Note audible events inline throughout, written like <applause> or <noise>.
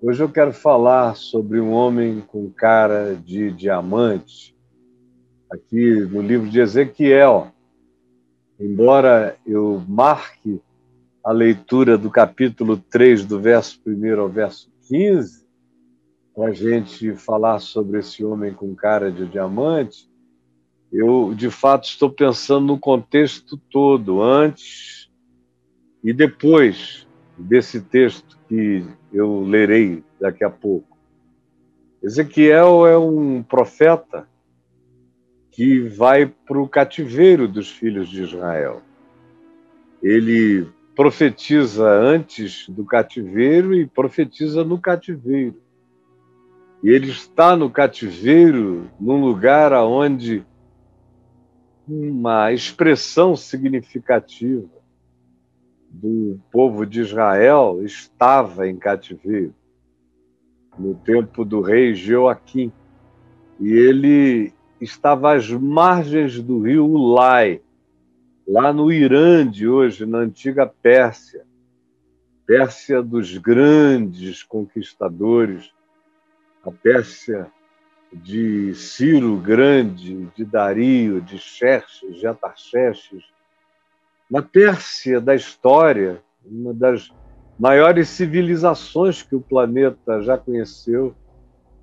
Hoje eu quero falar sobre um homem com cara de diamante, aqui no livro de Ezequiel. Embora eu marque a leitura do capítulo 3, do verso 1 ao verso 15, para a gente falar sobre esse homem com cara de diamante, eu de fato estou pensando no contexto todo, antes e depois desse texto que eu lerei daqui a pouco. Ezequiel é um profeta que vai para o cativeiro dos filhos de Israel. Ele profetiza antes do cativeiro e profetiza no cativeiro. E ele está no cativeiro num lugar onde uma expressão significativa do povo de Israel estava em cativeiro no tempo do rei Joaquim. E ele estava às margens do rio Ulai, lá no Irã de hoje, na antiga Pérsia. Pérsia dos grandes conquistadores, a Pérsia de Ciro Grande, de Dario, de Xerxes, de Atarxerxes, na Pérsia da história, uma das maiores civilizações que o planeta já conheceu,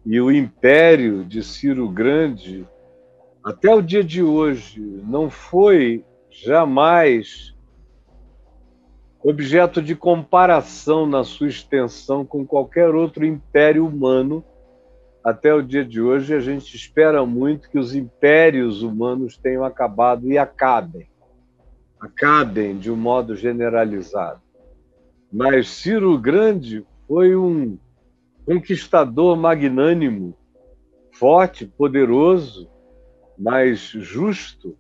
e o império de Ciro Grande, até o dia de hoje, não foi jamais objeto de comparação na sua extensão com qualquer outro império humano. Até o dia de hoje, a gente espera muito que os impérios humanos tenham acabado e acabem acabem de um modo generalizado. Mas Ciro Grande foi um conquistador magnânimo, forte, poderoso, mas justo,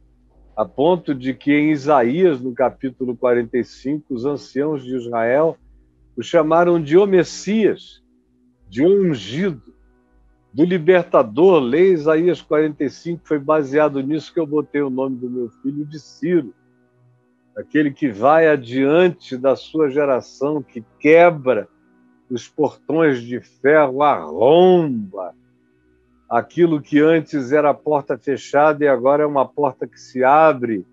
a ponto de que em Isaías, no capítulo 45, os anciãos de Israel o chamaram de O Messias, de ungido, do libertador. Lê Isaías 45, foi baseado nisso que eu botei o nome do meu filho de Ciro aquele que vai adiante da sua geração, que quebra os portões de ferro, arromba aquilo que antes era porta fechada e agora é uma porta que se abre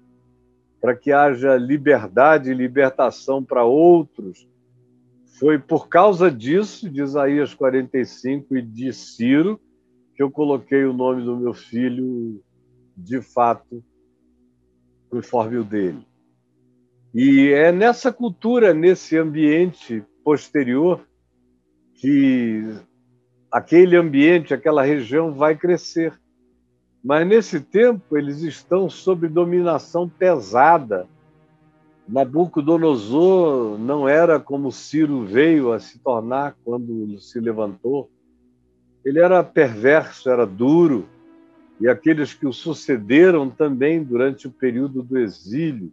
para que haja liberdade e libertação para outros. Foi por causa disso, de Isaías 45 e de Ciro, que eu coloquei o nome do meu filho, de fato, conforme o dele. E é nessa cultura, nesse ambiente posterior, que aquele ambiente, aquela região vai crescer. Mas nesse tempo eles estão sob dominação pesada. Nabucodonosor não era como Ciro veio a se tornar quando se levantou. Ele era perverso, era duro, e aqueles que o sucederam também durante o período do exílio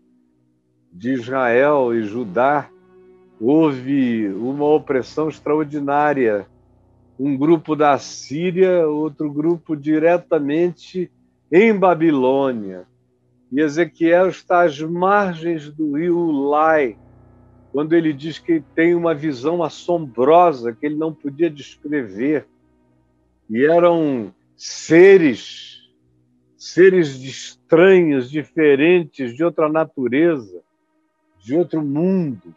de Israel e Judá, houve uma opressão extraordinária. Um grupo da Síria, outro grupo diretamente em Babilônia. E Ezequiel está às margens do rio Lai, quando ele diz que tem uma visão assombrosa que ele não podia descrever. E eram seres, seres estranhos, diferentes, de outra natureza, de outro mundo,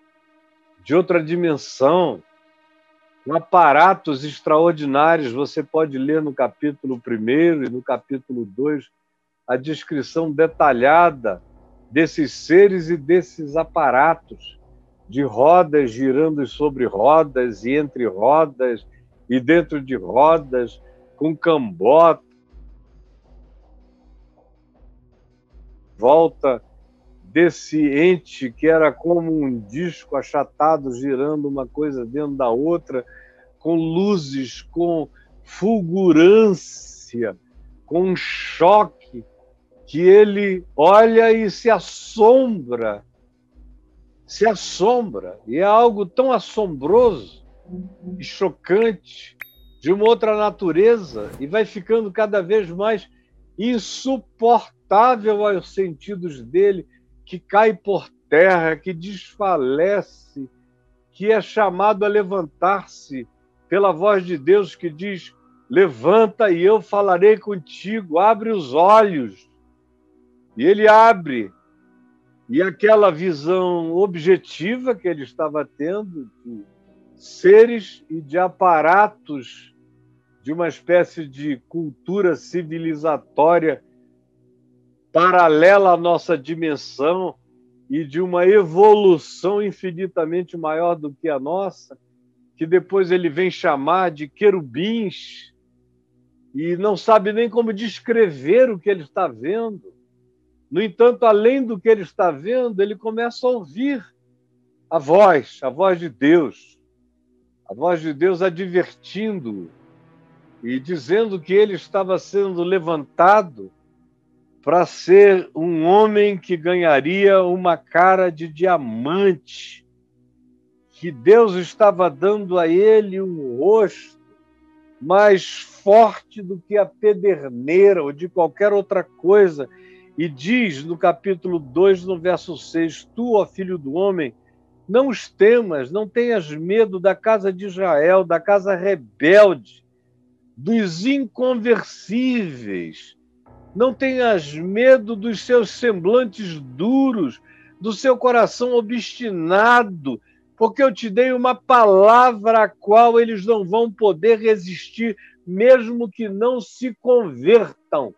de outra dimensão, com aparatos extraordinários. Você pode ler no capítulo 1 e no capítulo 2 a descrição detalhada desses seres e desses aparatos, de rodas girando sobre rodas e entre rodas e dentro de rodas, com cambota, volta desse ente que era como um disco achatado girando uma coisa dentro da outra, com luzes, com fulgurância, com choque, que ele olha e se assombra, se assombra, e é algo tão assombroso e chocante de uma outra natureza e vai ficando cada vez mais insuportável aos sentidos dele que cai por terra, que desfalece, que é chamado a levantar-se pela voz de Deus que diz: Levanta e eu falarei contigo, abre os olhos. E ele abre, e aquela visão objetiva que ele estava tendo de seres e de aparatos de uma espécie de cultura civilizatória paralela à nossa dimensão e de uma evolução infinitamente maior do que a nossa, que depois ele vem chamar de querubins, e não sabe nem como descrever o que ele está vendo. No entanto, além do que ele está vendo, ele começa a ouvir a voz, a voz de Deus, a voz de Deus advertindo e dizendo que ele estava sendo levantado para ser um homem que ganharia uma cara de diamante, que Deus estava dando a ele um rosto mais forte do que a pederneira ou de qualquer outra coisa. E diz no capítulo 2, no verso 6: Tu, ó filho do homem, não os temas, não tenhas medo da casa de Israel, da casa rebelde, dos inconversíveis não tenhas medo dos seus semblantes duros, do seu coração obstinado, porque eu te dei uma palavra a qual eles não vão poder resistir, mesmo que não se convertam.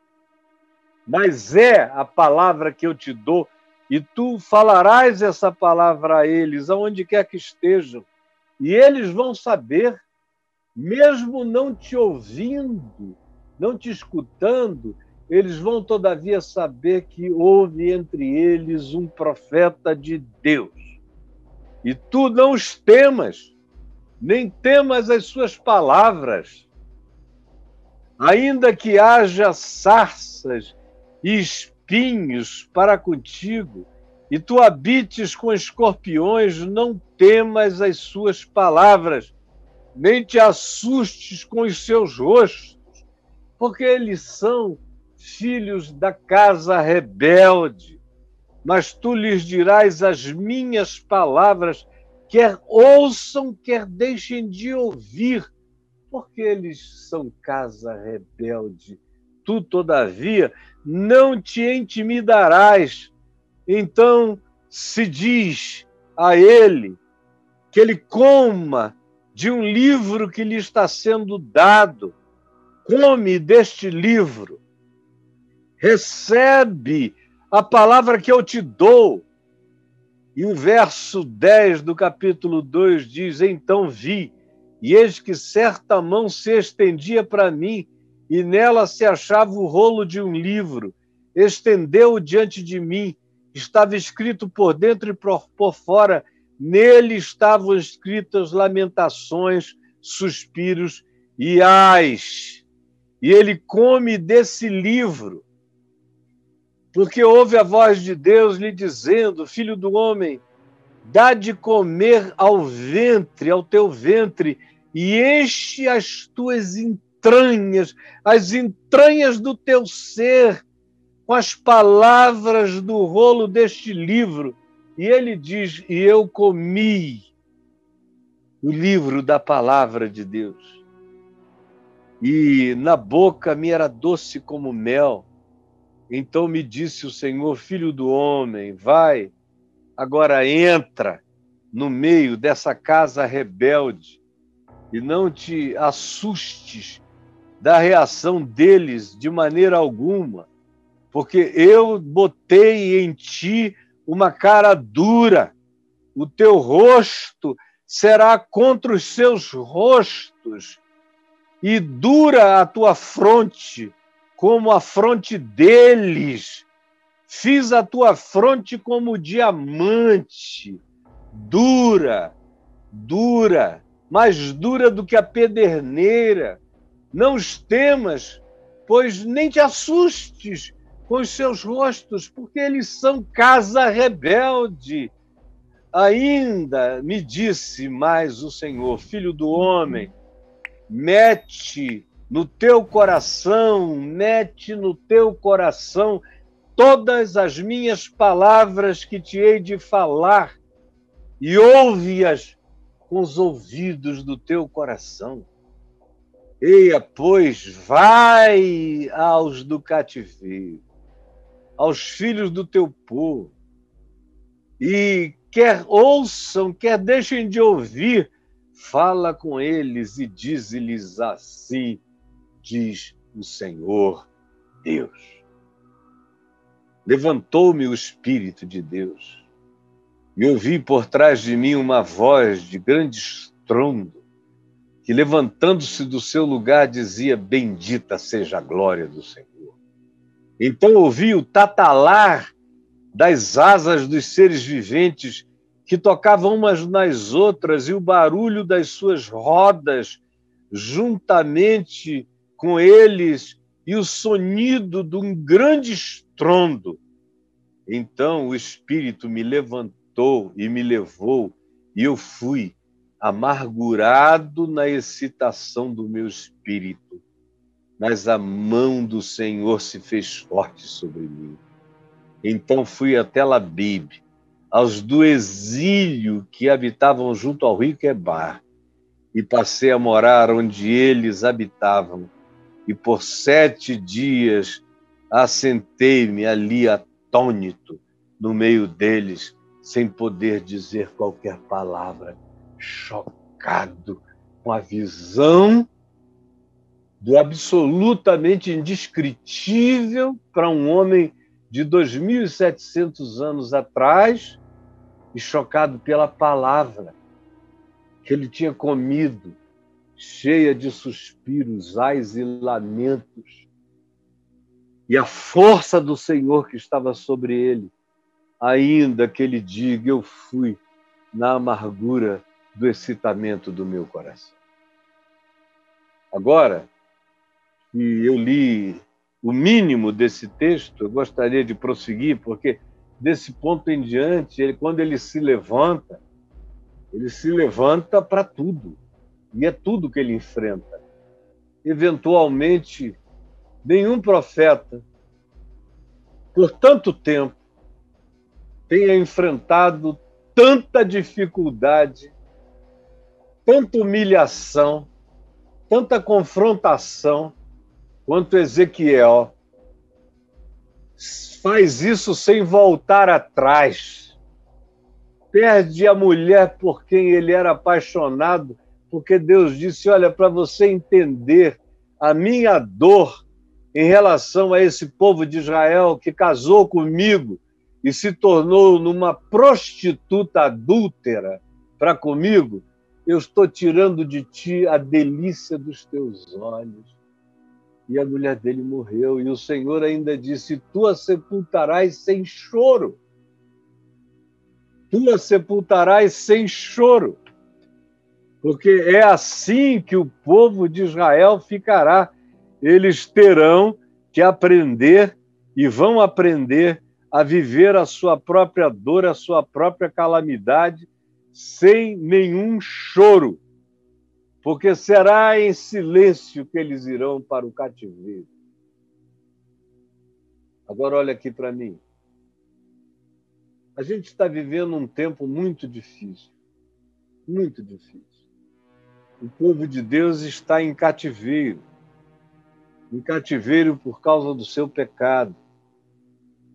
Mas é a palavra que eu te dou, e tu falarás essa palavra a eles, aonde quer que estejam, e eles vão saber, mesmo não te ouvindo, não te escutando, eles vão, todavia, saber que houve entre eles um profeta de Deus. E tu não os temas, nem temas as suas palavras. Ainda que haja sarças e espinhos para contigo, e tu habites com escorpiões, não temas as suas palavras, nem te assustes com os seus rostos, porque eles são filhos da casa rebelde, mas tu lhes dirás as minhas palavras, quer ouçam, quer deixem de ouvir, porque eles são casa rebelde. Tu, todavia, não te intimidarás. Então se diz a ele que ele coma de um livro que lhe está sendo dado. Come deste livro recebe a palavra que eu te dou. E o verso 10 do capítulo 2 diz: Então vi, e eis que certa mão se estendia para mim, e nela se achava o rolo de um livro. Estendeu-o diante de mim, estava escrito por dentro e por, fora, nele estavam escritas lamentações, suspiros e ais. E ele come desse livro porque ouve a voz de Deus lhe dizendo: Filho do homem, dá de comer ao ventre, ao teu ventre, e enche as tuas entranhas, as entranhas do teu ser, com as palavras do rolo deste livro. E ele diz: E eu comi o livro da palavra de Deus. E na boca me era doce como mel então me disse o Senhor, filho do homem, vai, agora entra no meio dessa casa rebelde e não te assustes da reação deles de maneira alguma, porque eu botei em ti uma cara dura, o teu rosto será contra os seus rostos, e dura a tua fronte como a fronte deles. Fiz a tua fronte como diamante, dura, dura, mais dura do que a pederneira. Não os temas, pois nem te assustes com os seus rostos, porque eles são casa rebelde. Ainda me disse mais o Senhor, filho do homem, mete no teu coração, mete no teu coração todas as minhas palavras que te hei de falar e ouve-as com os ouvidos do teu coração. Eia, pois, vai aos do cativeiro, aos filhos do teu povo, e quer ouçam, quer deixem de ouvir, fala com eles e diz-lhes assim: diz o Senhor Deus. Levantou-me o Espírito de Deus e ouvi por trás de mim uma voz de grande estrondo que, levantando-se do seu lugar, dizia: Bendita seja a glória do Senhor. Então ouvi o tatalar das asas dos seres viventes que tocavam umas nas outras e o barulho das suas rodas juntamente com eles e o sonido de um grande estrondo. Então o Espírito me levantou e me levou, e eu fui amargurado na excitação do meu espírito. Mas a mão do Senhor se fez forte sobre mim. Então fui até Labib, aos do exílio que habitavam junto ao rio Quebar, e passei a morar onde eles habitavam. E por sete dias assentei-me ali atônito no meio deles, sem poder dizer qualquer palavra chocado com a visão do absolutamente indescritível para um homem de 2.700 anos atrás e chocado pela palavra que ele tinha comido, cheia de suspiros, ais e lamentos, e a força do Senhor que estava sobre ele, ainda que ele diga: Eu fui na amargura do excitamento do meu coração. Agora que eu li o mínimo desse texto, eu gostaria de prosseguir, porque desse ponto em diante, ele, quando ele se levanta, ele se levanta para tudo, e é tudo que ele enfrenta. Eventualmente, nenhum profeta, por tanto tempo, tenha enfrentado tanta dificuldade tanta humilhação, tanta confrontação quanto Ezequiel. Faz isso sem voltar atrás. Perde a mulher por quem ele era apaixonado, porque Deus disse: Olha, para você entender a minha dor em relação a esse povo de Israel que casou comigo e se tornou numa prostituta adúltera para comigo, eu estou tirando de ti a delícia dos teus olhos. E a mulher dele morreu, e o Senhor ainda disse: Tu a sepultarás sem choro. Tu a sepultarás sem choro. Porque é assim que o povo de Israel ficará. Eles terão que aprender e vão aprender a viver a sua própria dor, a sua própria calamidade, sem nenhum choro, porque será em silêncio que eles irão para o cativeiro. Agora, olha aqui para mim. A gente está vivendo um tempo muito difícil, muito difícil. O povo de Deus está em cativeiro em cativeiro por causa do seu pecado,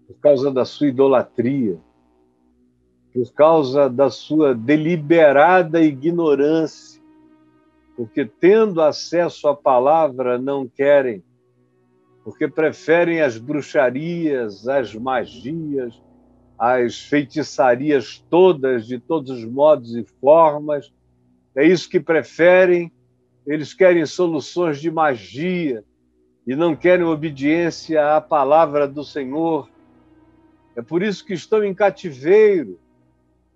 por causa da sua idolatria, por causa da sua deliberada ignorância, porque tendo acesso à palavra não querem, porque preferem as bruxarias, as magias, as feitiçarias todas, de todos os modos e formas. É isso que preferem. Eles querem soluções de magia e não querem obediência à palavra do Senhor. É por isso que estão em cativeiro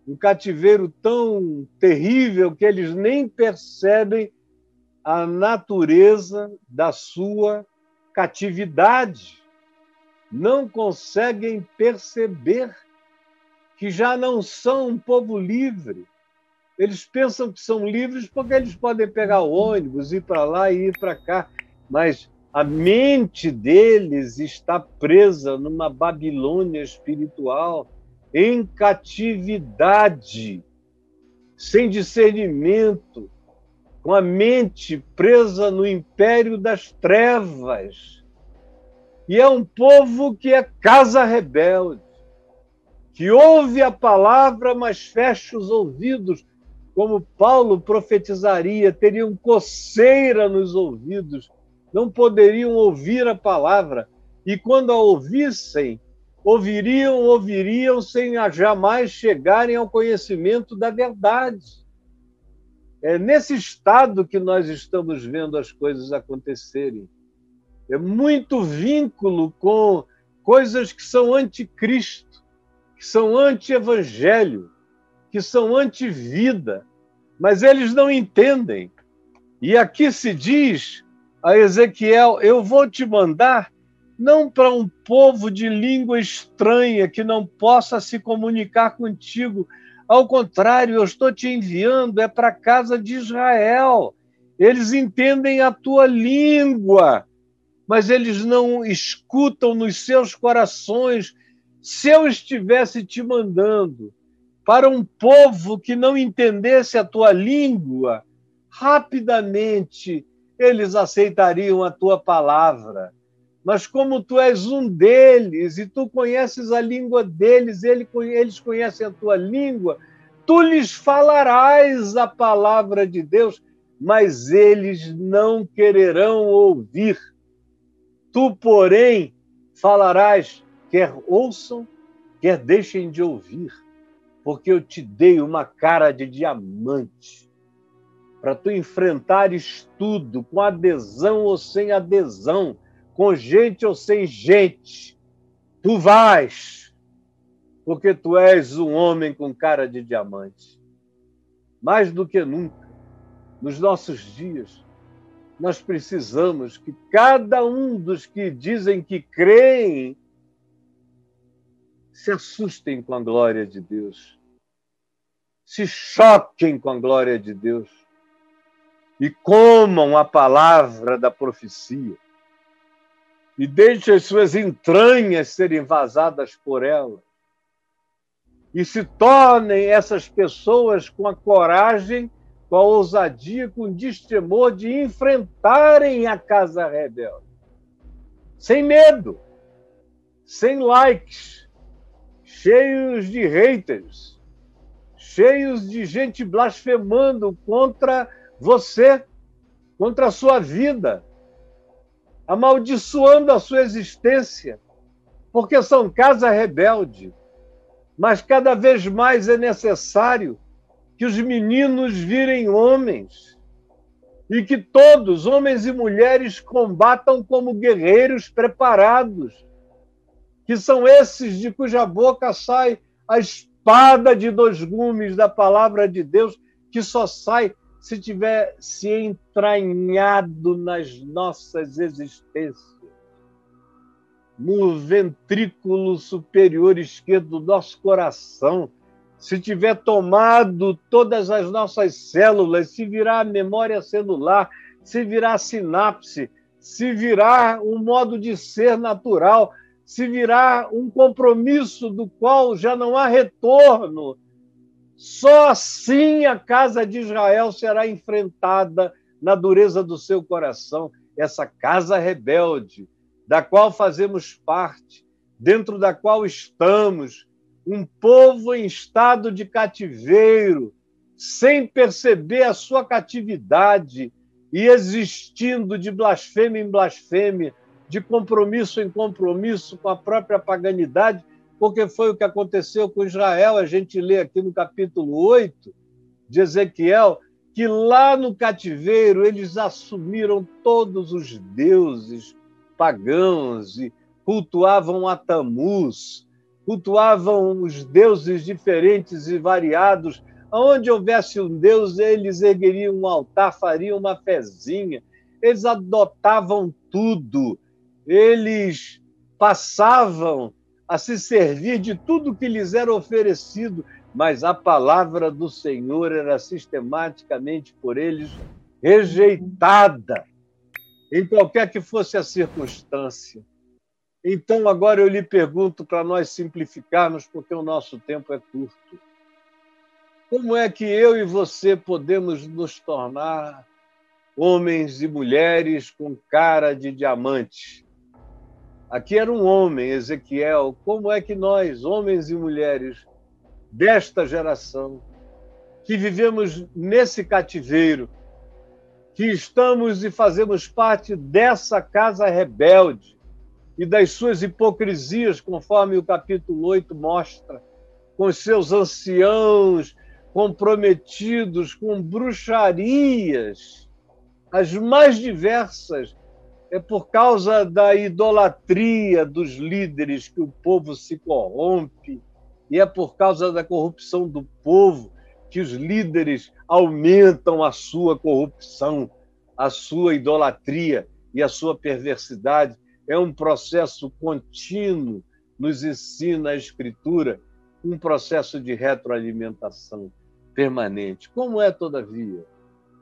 um cativeiro tão terrível que eles nem percebem a natureza da sua catividade. Não conseguem perceber que já não são um povo livre. Eles pensam que são livres porque eles podem pegar ônibus, ir para lá e ir para cá, mas a mente deles está presa numa Babilônia espiritual em catividade, sem discernimento, com a mente presa no império das trevas. E é um povo que é casa rebelde, que ouve a palavra, mas fecha os ouvidos, como Paulo profetizaria, teriam coceira nos ouvidos, não poderiam ouvir a palavra, e quando a ouvissem, ouviriam, ouviriam sem jamais chegarem ao conhecimento da verdade. É nesse estado que nós estamos vendo as coisas acontecerem. É muito vínculo com coisas que são anticristo, que são anti-evangelho, que são anti-vida, mas eles não entendem. E aqui se diz a Ezequiel: Eu vou te mandar não para um povo de língua estranha que não possa se comunicar contigo. Ao contrário, eu estou te enviando é para a casa de Israel. Eles entendem a tua língua, mas eles não escutam nos seus corações. Se eu estivesse te mandando para um povo que não entendesse a tua língua, rapidamente eles aceitariam a tua palavra mas como tu és um deles e tu conheces a língua deles, eles conhecem a tua língua, tu lhes falarás a palavra de Deus, mas eles não quererão ouvir. Tu, porém, falarás, quer ouçam, quer deixem de ouvir, porque eu te dei uma cara de diamante para tu enfrentares tudo, com adesão ou sem adesão com gente ou sem gente, tu vais, porque tu és um homem com cara de diamante. Mais do que nunca, nos nossos dias, nós precisamos que cada um dos que dizem que creem se assustem com a glória de Deus, se choquem com a glória de Deus. E comam a palavra da profecia. E deixe as suas entranhas serem vazadas por ela. E se tornem essas pessoas com a coragem, com a ousadia, com o destemor de enfrentarem a casa rebelde. Sem medo, sem likes, cheios de haters, cheios de gente blasfemando contra você, contra a sua vida, amaldiçoando a sua existência, porque são casa rebelde. Mas cada vez mais é necessário que os meninos virem homens e que todos, homens e mulheres, combatam como guerreiros preparados, que são esses de cuja boca sai a espada de dois gumes da palavra de Deus, que só sai se tiver se entranhado nas nossas existências, no ventrículo superior esquerdo do nosso coração, se tiver tomado todas as nossas células, se virar a memória celular, se virar a sinapse, se virar um modo de ser natural, se virar um compromisso do qual já não há retorno, só assim a casa de Israel será enfrentada na dureza do seu coração, essa casa rebelde, da qual fazemos parte, dentro da qual estamos, um povo em estado de cativeiro, sem perceber a sua catividade e existindo de blasfêmia em blasfêmia, de compromisso em compromisso com a própria paganidade, porque foi o que aconteceu com Israel. A gente lê aqui no capítulo 8 de Ezequiel que lá no cativeiro eles assumiram todos os deuses pagãos e cultuavam a Tamuz, cultuavam os deuses diferentes e variados. Onde houvesse um deus, eles ergueriam um altar, fariam uma fezinha, eles adotavam tudo, eles passavam a se servir de tudo que lhes era oferecido, mas a palavra do Senhor era sistematicamente por eles rejeitada, em qualquer que fosse a circunstância. Então, agora eu lhe pergunto para nós simplificarmos, porque o nosso tempo é curto. Como é que eu e você podemos nos tornar homens e mulheres com cara de diamante. Aqui era um homem, Ezequiel. Como é que nós, homens e mulheres desta geração, que vivemos nesse cativeiro, que estamos e fazemos parte dessa casa rebelde e das suas hipocrisias, conforme o capítulo 8 mostra, com seus anciãos comprometidos com bruxarias, as mais diversas, é por causa da idolatria dos líderes que o povo se corrompe, e é por causa da corrupção do povo que os líderes aumentam a sua corrupção, a sua idolatria e a sua perversidade. É um processo contínuo, nos ensina a Escritura, um processo de retroalimentação permanente. Como é, todavia?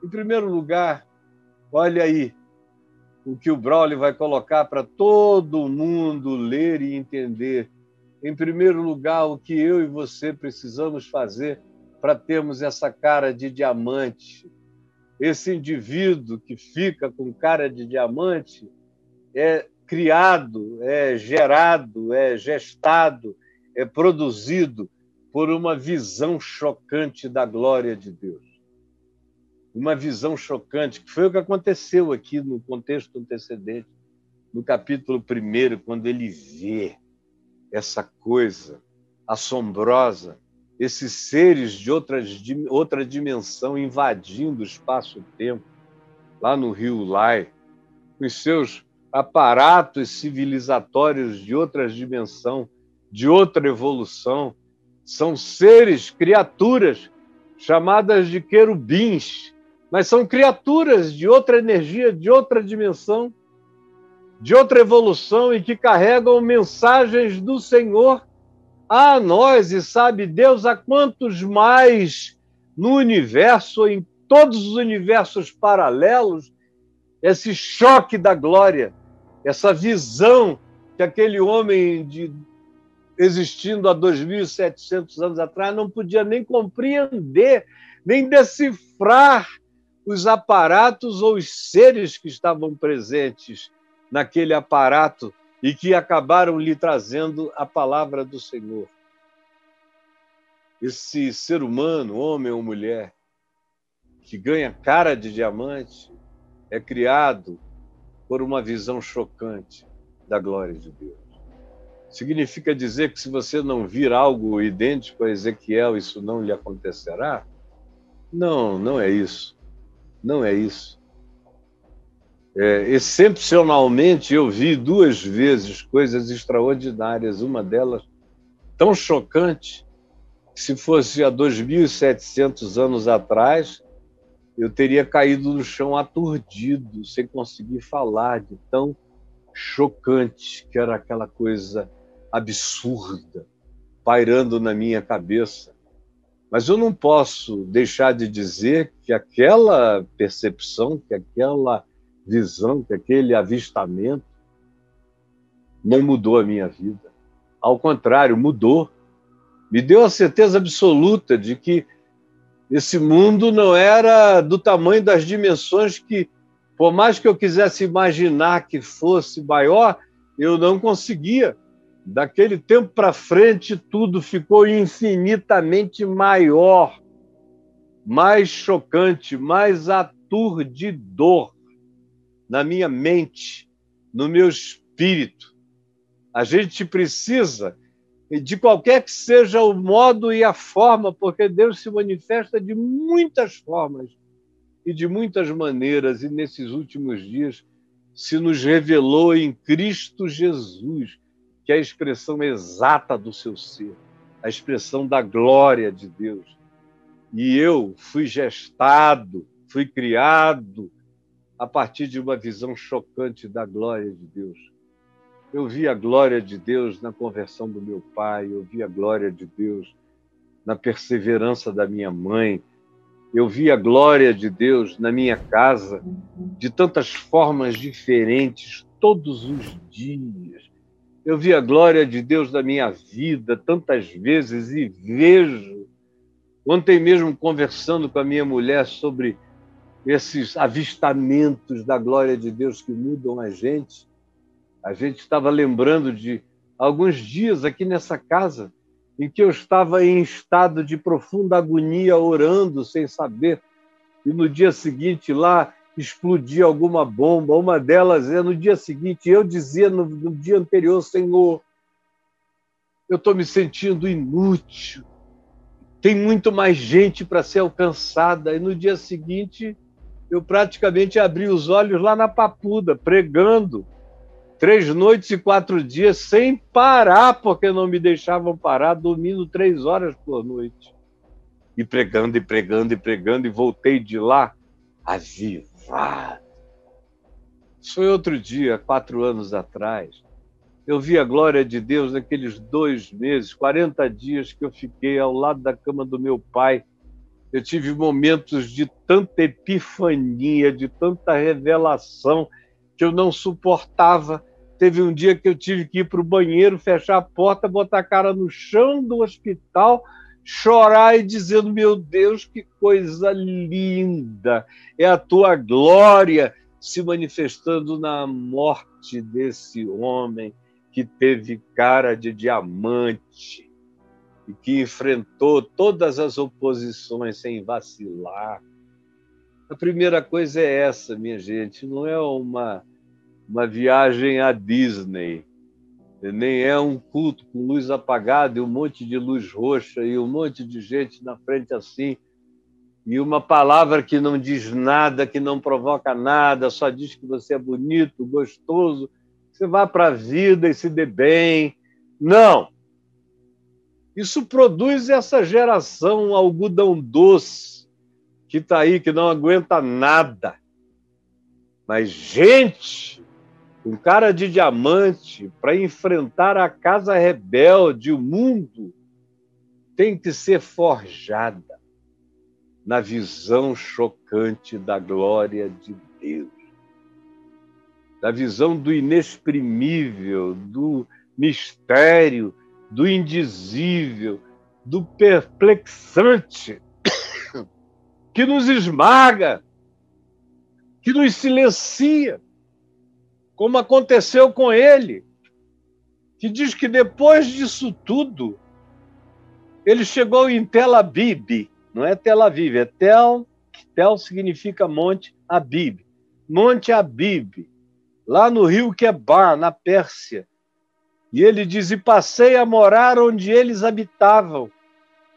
Em primeiro lugar, olha aí o que o Braulio vai colocar para todo mundo ler e entender. Em primeiro lugar, o que eu e você precisamos fazer para termos essa cara de diamante. Esse indivíduo que fica com cara de diamante é criado, é gerado, é gestado, é produzido por uma visão chocante da glória de Deus. Uma visão chocante, que foi o que aconteceu aqui no contexto antecedente, no capítulo 1, quando ele vê essa coisa assombrosa esses seres de outras, outra dimensão invadindo o espaço-tempo, lá no rio Lai, com seus aparatos civilizatórios de outra dimensão, de outra evolução. São seres, criaturas chamadas de querubins, mas são criaturas de outra energia, de outra dimensão, de outra evolução e que carregam mensagens do Senhor a nós, e sabe Deus a quantos mais no universo, em todos os universos paralelos, esse choque da glória, essa visão que aquele homem de, existindo há 2.700 anos atrás não podia nem compreender, nem decifrar os aparatos ou os seres que estavam presentes naquele aparato e que acabaram lhe trazendo a palavra do Senhor. Esse ser humano, homem ou mulher, que ganha cara de diamante, é criado por uma visão chocante da glória de Deus. Significa dizer que se você não vir algo idêntico a Ezequiel, isso não lhe acontecerá? Não, não é isso. Não é isso. É, excepcionalmente, eu vi duas vezes coisas extraordinárias. Uma delas tão chocante que, se fosse há 2.700 anos atrás, eu teria caído no chão aturdido, sem conseguir falar, de tão chocante que era aquela coisa absurda pairando na minha cabeça. Mas eu não posso deixar de dizer que aquela percepção, que aquela visão, que aquele avistamento não mudou a minha vida. Ao contrário, mudou. Me deu a certeza absoluta de que esse mundo não era do tamanho das dimensões que, por mais que eu quisesse imaginar que fosse maior, eu não conseguia. Daquele tempo para frente, tudo ficou infinitamente maior, mais chocante, mais aturdidor na minha mente, no meu espírito. A gente precisa, de qualquer que seja o modo e a forma, porque Deus se manifesta de muitas formas e de muitas maneiras, e nesses últimos dias se nos revelou em Cristo Jesus, que é a expressão exata do seu ser, a expressão da glória de Deus. E eu fui gestado, fui criado a partir de uma visão chocante da glória de Deus. Eu vi a glória de Deus na conversão do meu pai, eu vi a glória de Deus na perseverança da minha mãe, eu vi a glória de Deus na minha casa de tantas formas diferentes, todos os dias. Eu vi a glória de Deus na minha vida tantas vezes e vejo. Ontem mesmo, conversando com a minha mulher sobre esses avistamentos da glória de Deus que mudam a gente. A gente estava lembrando de alguns dias aqui nessa casa em que eu estava em estado de profunda agonia, orando sem saber, e no dia seguinte lá explodia alguma bomba. Uma delas é no dia seguinte, eu dizia no, no dia anterior, Senhor, eu estou me sentindo inútil, tem muito mais gente para ser alcançada. E no dia seguinte, eu praticamente abri os olhos lá na Papuda, pregando, três noites e quatro dias, sem parar, porque não me deixavam parar, dormindo três horas por noite. E pregando, e pregando, e pregando, e voltei de lá foi outro dia, quatro anos atrás. Eu vi a glória de Deus naqueles dois meses, 40 dias que eu fiquei ao lado da cama do meu pai. Eu tive momentos de tanta epifania, de tanta revelação, que eu não suportava. Teve um dia que eu tive que ir para o banheiro, fechar a porta, botar a cara no chão do hospital, chorar e dizendo: Meu Deus, que coisa linda! É a tua glória se manifestando na morte desse homem que teve cara de diamante e que enfrentou todas as oposições sem vacilar. A primeira coisa é essa, minha gente, não é uma, uma viagem à Disney, nem é um culto com luz apagada e um monte de luz roxa e um monte de gente na frente assim, e uma palavra que não diz nada, que não provoca nada, só diz que você é bonito, gostoso, você vá para a vida e se dê bem. Não! Isso produz essa geração algodão doce que está aí, que não aguenta nada. Mas gente com cara de diamante para enfrentar a casa rebelde, o mundo, tem que ser forjada na visão chocante da glória de Deus da visão do inexprimível, do mistério, do indizível, do perplexante, <coughs> que nos esmaga, que nos silencia, como aconteceu com ele, que diz que depois disso tudo, ele chegou em Tel Aviv, não é Tel Aviv, é Tel, Tel significa Monte Abib, Monte Abib, lá no rio Quebar, na Pérsia. E ele diz: E passei a morar onde eles habitavam,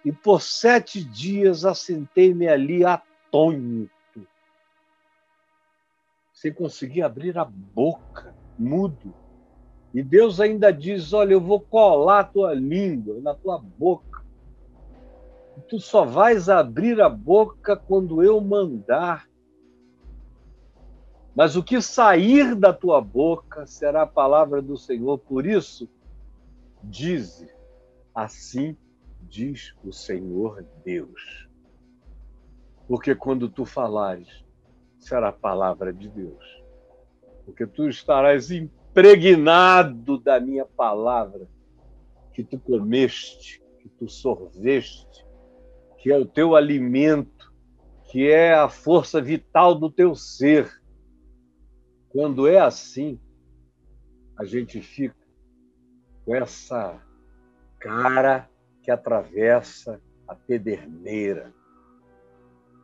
e por sete dias assentei-me ali atônito, sem conseguir abrir a boca, mudo. E Deus ainda diz: Olha, eu vou colar a tua língua na tua boca. E tu só vais abrir a boca quando eu mandar. Mas o que sair da tua boca será a palavra do Senhor. Por isso, dize: assim diz o Senhor Deus. Porque quando tu falares, será a palavra de Deus. Porque tu estarás impregnado da minha palavra que tu comeste, que tu sorveste, que é o teu alimento, que é a força vital do teu ser quando é assim, a gente fica com essa cara que atravessa a pederneira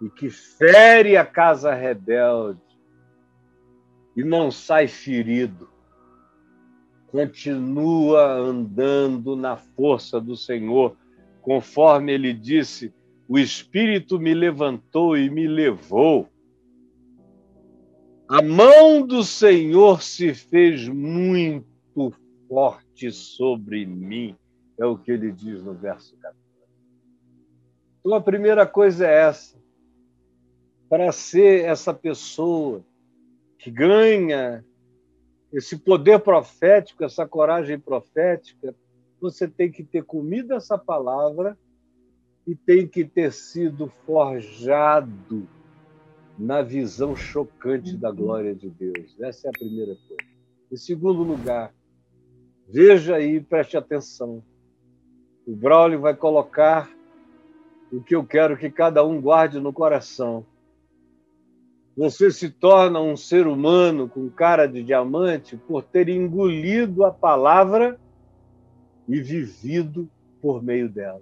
e que fere a casa rebelde e não sai ferido. Continua andando na força do Senhor, conforme ele disse: o Espírito me levantou e me levou a mão do Senhor se fez muito forte sobre mim, é o que ele diz no verso 14. Então, a primeira coisa é essa. Para ser essa pessoa que ganha esse poder profético, essa coragem profética, você tem que ter comido essa palavra e tem que ter sido forjado na visão chocante da glória de Deus. Essa é a primeira coisa. Em segundo lugar, veja aí, preste atenção. O Braulio vai colocar o que eu quero que cada um guarde no coração. Você se torna um ser humano com cara de diamante por ter engolido a palavra e vivido por meio dela.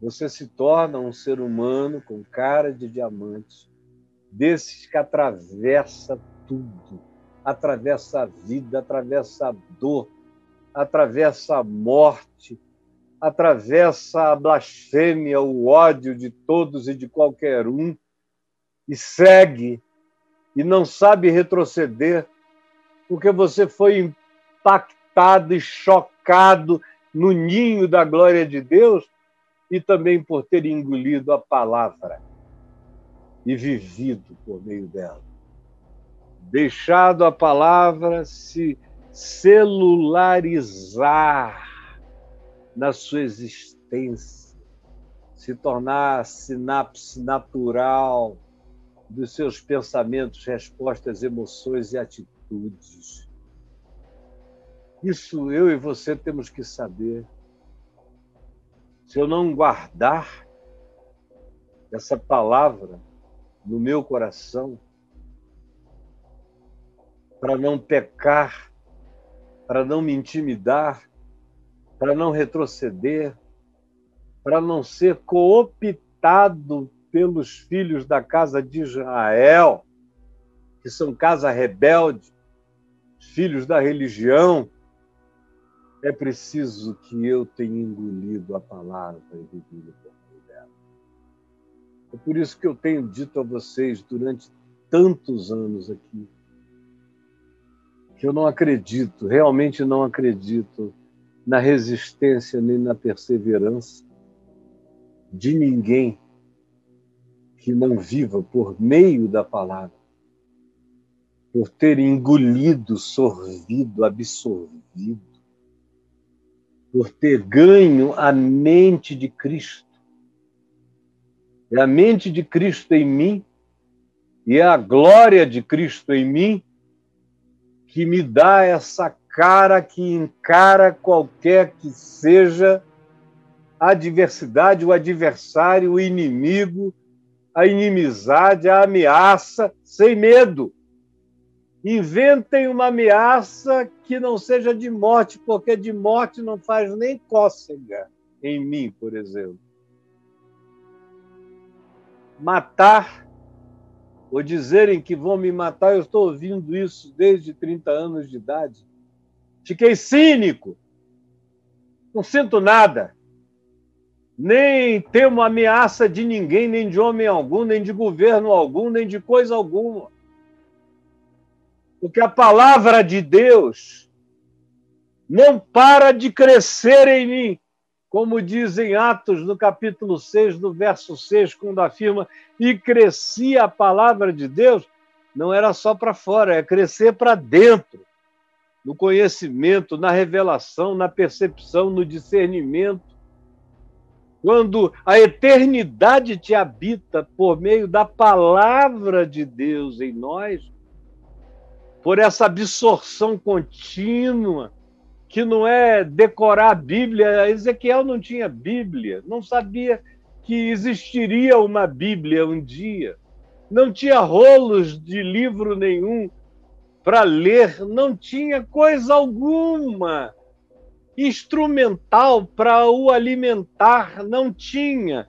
Você se torna um ser humano com cara de diamante, desses que atravessa tudo, atravessa a vida, atravessa a dor, atravessa a morte, atravessa a blasfêmia, o ódio de todos e de qualquer um, e segue, e não sabe retroceder, porque você foi impactado e chocado no ninho da glória de Deus e também por ter engolido a palavra e vivido por meio dela. Deixado a palavra se celularizar na sua existência, se tornar sinapse natural dos seus pensamentos, respostas, emoções e atitudes. Isso eu e você temos que saber. Se eu não guardar essa palavra no meu coração, para não pecar, para não me intimidar, para não retroceder, para não ser cooptado pelos filhos da casa de Israel, que são casa rebelde, filhos da religião, é preciso que eu tenha engolido a palavra e vivido por meio dela. É por isso que eu tenho dito a vocês durante tantos anos aqui que eu não acredito, realmente não acredito na resistência nem na perseverança de ninguém que não viva por meio da palavra, por ter engolido, sorvido, absorvido, por ter ganho a mente de Cristo. É a mente de Cristo em mim e é a glória de Cristo em mim que me dá essa cara que encara qualquer que seja a adversidade, o adversário, o inimigo, a inimizade, a ameaça, sem medo. Inventem uma ameaça que não seja de morte, porque de morte não faz nem cócega em mim, por exemplo. Matar, ou dizerem que vão me matar, eu estou ouvindo isso desde 30 anos de idade. Fiquei cínico. Não sinto nada. Nem temo ameaça de ninguém, nem de homem algum, nem de governo algum, nem de coisa alguma. Porque a palavra de Deus não para de crescer em mim, como diz em Atos, no capítulo 6, no verso 6, quando afirma: e crescia a palavra de Deus, não era só para fora, é crescer para dentro no conhecimento, na revelação, na percepção, no discernimento. Quando a eternidade te habita por meio da palavra de Deus em nós, por essa absorção contínua, que não é decorar a Bíblia. Ezequiel não tinha Bíblia, não sabia que existiria uma Bíblia um dia, não tinha rolos de livro nenhum para ler, não tinha coisa alguma instrumental para o alimentar, não tinha.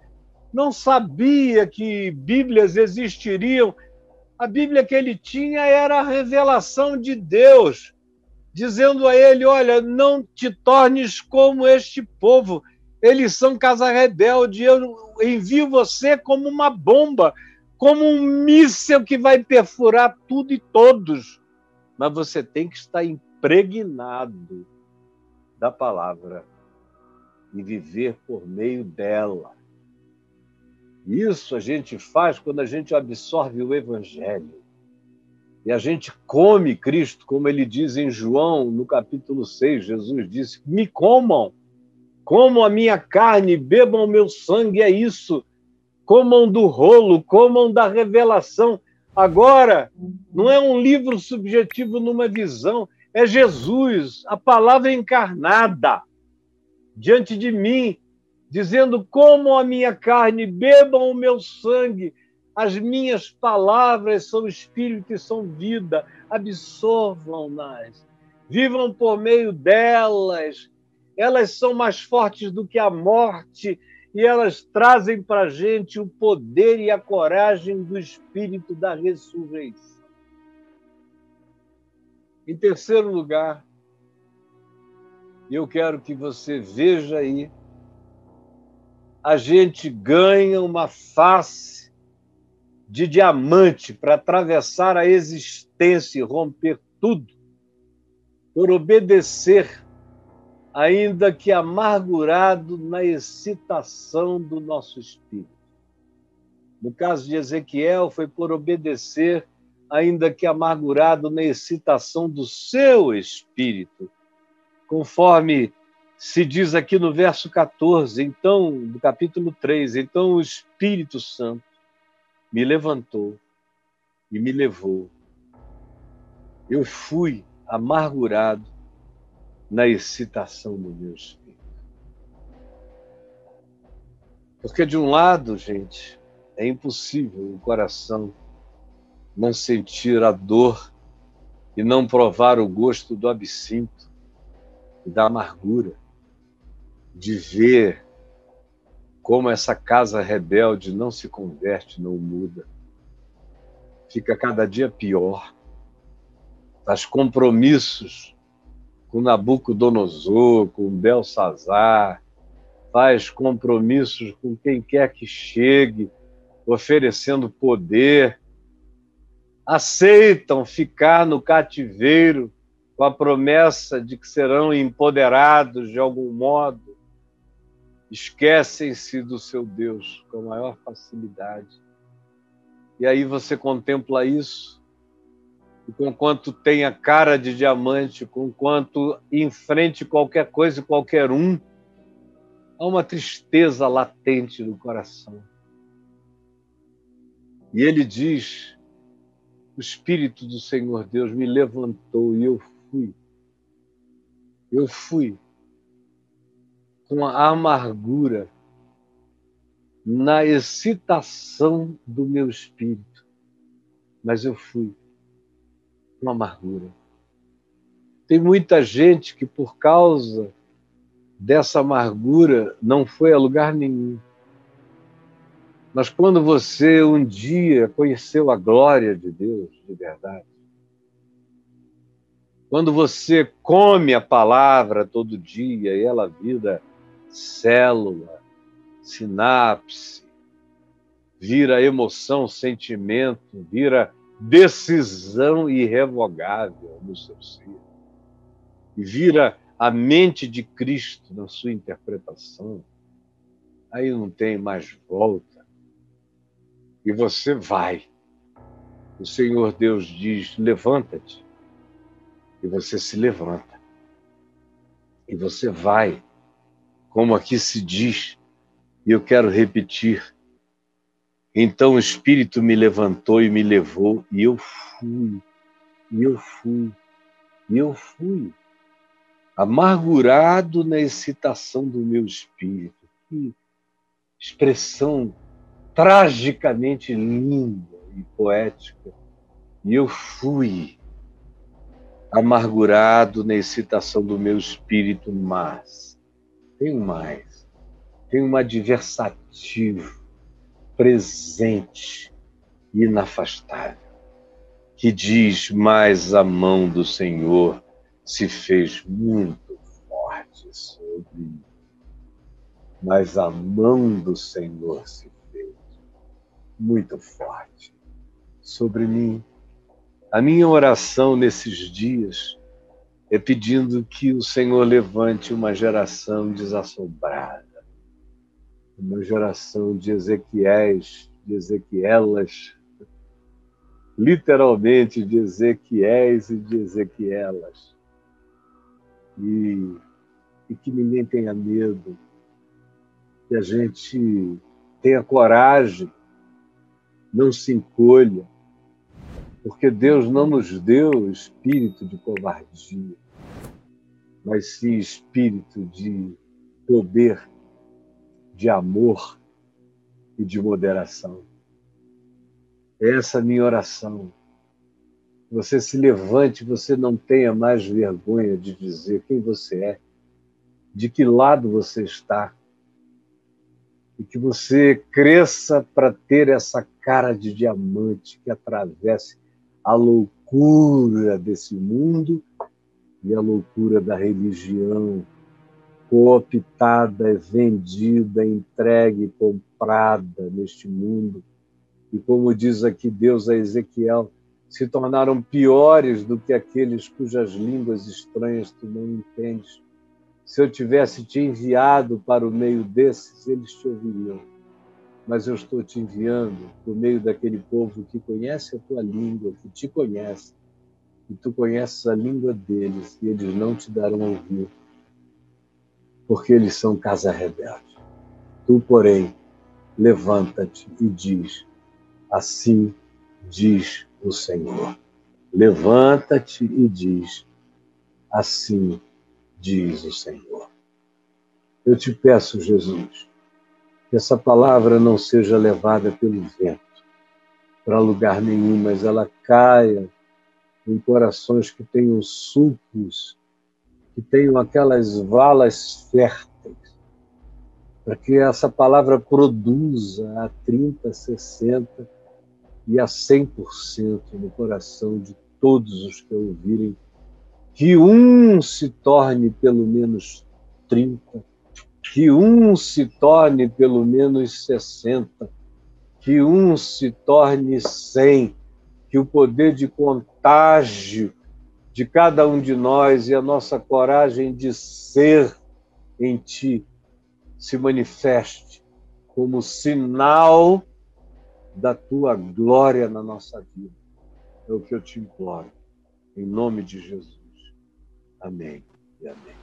Não sabia que Bíblias existiriam. A Bíblia que ele tinha era a revelação de Deus, dizendo a ele: Olha, não te tornes como este povo, eles são casa rebelde, eu envio você como uma bomba, como um míssil que vai perfurar tudo e todos mas você tem que estar impregnado da palavra e viver por meio dela. Isso a gente faz quando a gente absorve o Evangelho. E a gente come Cristo, como ele diz em João, no capítulo 6, Jesus disse: Me comam, comam a minha carne, bebam o meu sangue, é isso. Comam do rolo, comam da revelação. Agora, não é um livro subjetivo numa visão, é Jesus, a palavra encarnada, diante de mim, dizendo: como a minha carne, bebam o meu sangue, As minhas palavras são espírito e são vida. Absorvam-nas. Vivam por meio delas. Elas são mais fortes do que a morte e elas trazem para a gente o poder e a coragem do espírito da ressurreição. Em terceiro lugar, eu quero que você veja aí, a gente ganha uma face de diamante para atravessar a existência e romper tudo, por obedecer, ainda que amargurado na excitação do nosso espírito. No caso de Ezequiel, foi por obedecer ainda que amargurado na excitação do seu espírito, conforme se diz aqui no verso 14, então, do capítulo 3, então o Espírito Santo me levantou e me levou. Eu fui amargurado na excitação do meu espírito. Porque de um lado, gente, é impossível o coração não sentir a dor e não provar o gosto do absinto e da amargura, de ver como essa casa rebelde não se converte, não muda. Fica cada dia pior. Faz compromissos com Nabucodonosor, com Belsazar, faz compromissos com quem quer que chegue, oferecendo poder, aceitam ficar no cativeiro com a promessa de que serão empoderados de algum modo, esquecem-se do seu Deus com a maior facilidade. E aí você contempla isso, e com quanto tem a cara de diamante, com quanto enfrente qualquer coisa e qualquer um, há uma tristeza latente no coração. E ele diz o Espírito do Senhor Deus me levantou e eu fui. Eu fui com a amargura na excitação do meu espírito, mas eu fui com amargura. Tem muita gente que, por causa dessa amargura, não foi a lugar nenhum. Mas quando você um dia conheceu a glória de Deus de verdade, quando você come a palavra todo dia e ela vira célula, sinapse, vira emoção, sentimento, vira decisão irrevogável no seu ser, e vira a mente de Cristo na sua interpretação, aí não tem mais volta e você vai. O Senhor Deus diz: levanta-te. E você se levanta. E você vai, como aqui se diz, e eu quero repetir. Então o Espírito me levantou e me levou, e eu fui, e eu fui, e eu fui, amargurado na excitação do meu espírito. Que expressão tragicamente linda e poética. E eu fui amargurado na excitação do meu espírito, mas tem mais. Tem um adversativo presente e inafastável que diz: mais a mão do Senhor se fez muito forte sobre mim. Mas a mão do Senhor se muito forte sobre mim. A minha oração nesses dias é pedindo que o Senhor levante uma geração desassombrada, uma geração de Ezequiéis, de Ezequielas, literalmente de Ezequiéis e de Ezequielas. E, e que ninguém tenha medo, que a gente tenha coragem não se encolha, porque Deus não nos deu espírito de covardia, mas sim espírito de poder, de amor e de moderação. É essa a minha oração. Você se levante, você não tenha mais vergonha de dizer quem você é, de que lado você está, e que você cresça para ter essa cara de diamante que atravesse a loucura desse mundo e a loucura da religião cooptada, vendida, entregue, comprada neste mundo. E como diz aqui Deus a Ezequiel, se tornaram piores do que aqueles cujas línguas estranhas tu não entendes. Se eu tivesse te enviado para o meio desses, eles te ouviriam. Mas eu estou te enviando por meio daquele povo que conhece a tua língua, que te conhece, e tu conheces a língua deles, e eles não te darão ouvido porque eles são casa rebelde. Tu, porém, levanta-te e diz: Assim diz o Senhor. Levanta-te e diz: Assim diz o Senhor. Eu te peço, Jesus, que essa palavra não seja levada pelo vento para lugar nenhum, mas ela caia em corações que tenham sulcos que tenham aquelas valas férteis, para que essa palavra produza a 30, 60 e a 100% no coração de todos os que ouvirem, que um se torne pelo menos 30, que um se torne pelo menos 60, que um se torne 100, que o poder de contágio de cada um de nós e a nossa coragem de ser em Ti se manifeste como sinal da Tua glória na nossa vida. É o que eu te imploro, em nome de Jesus. Amém e amém.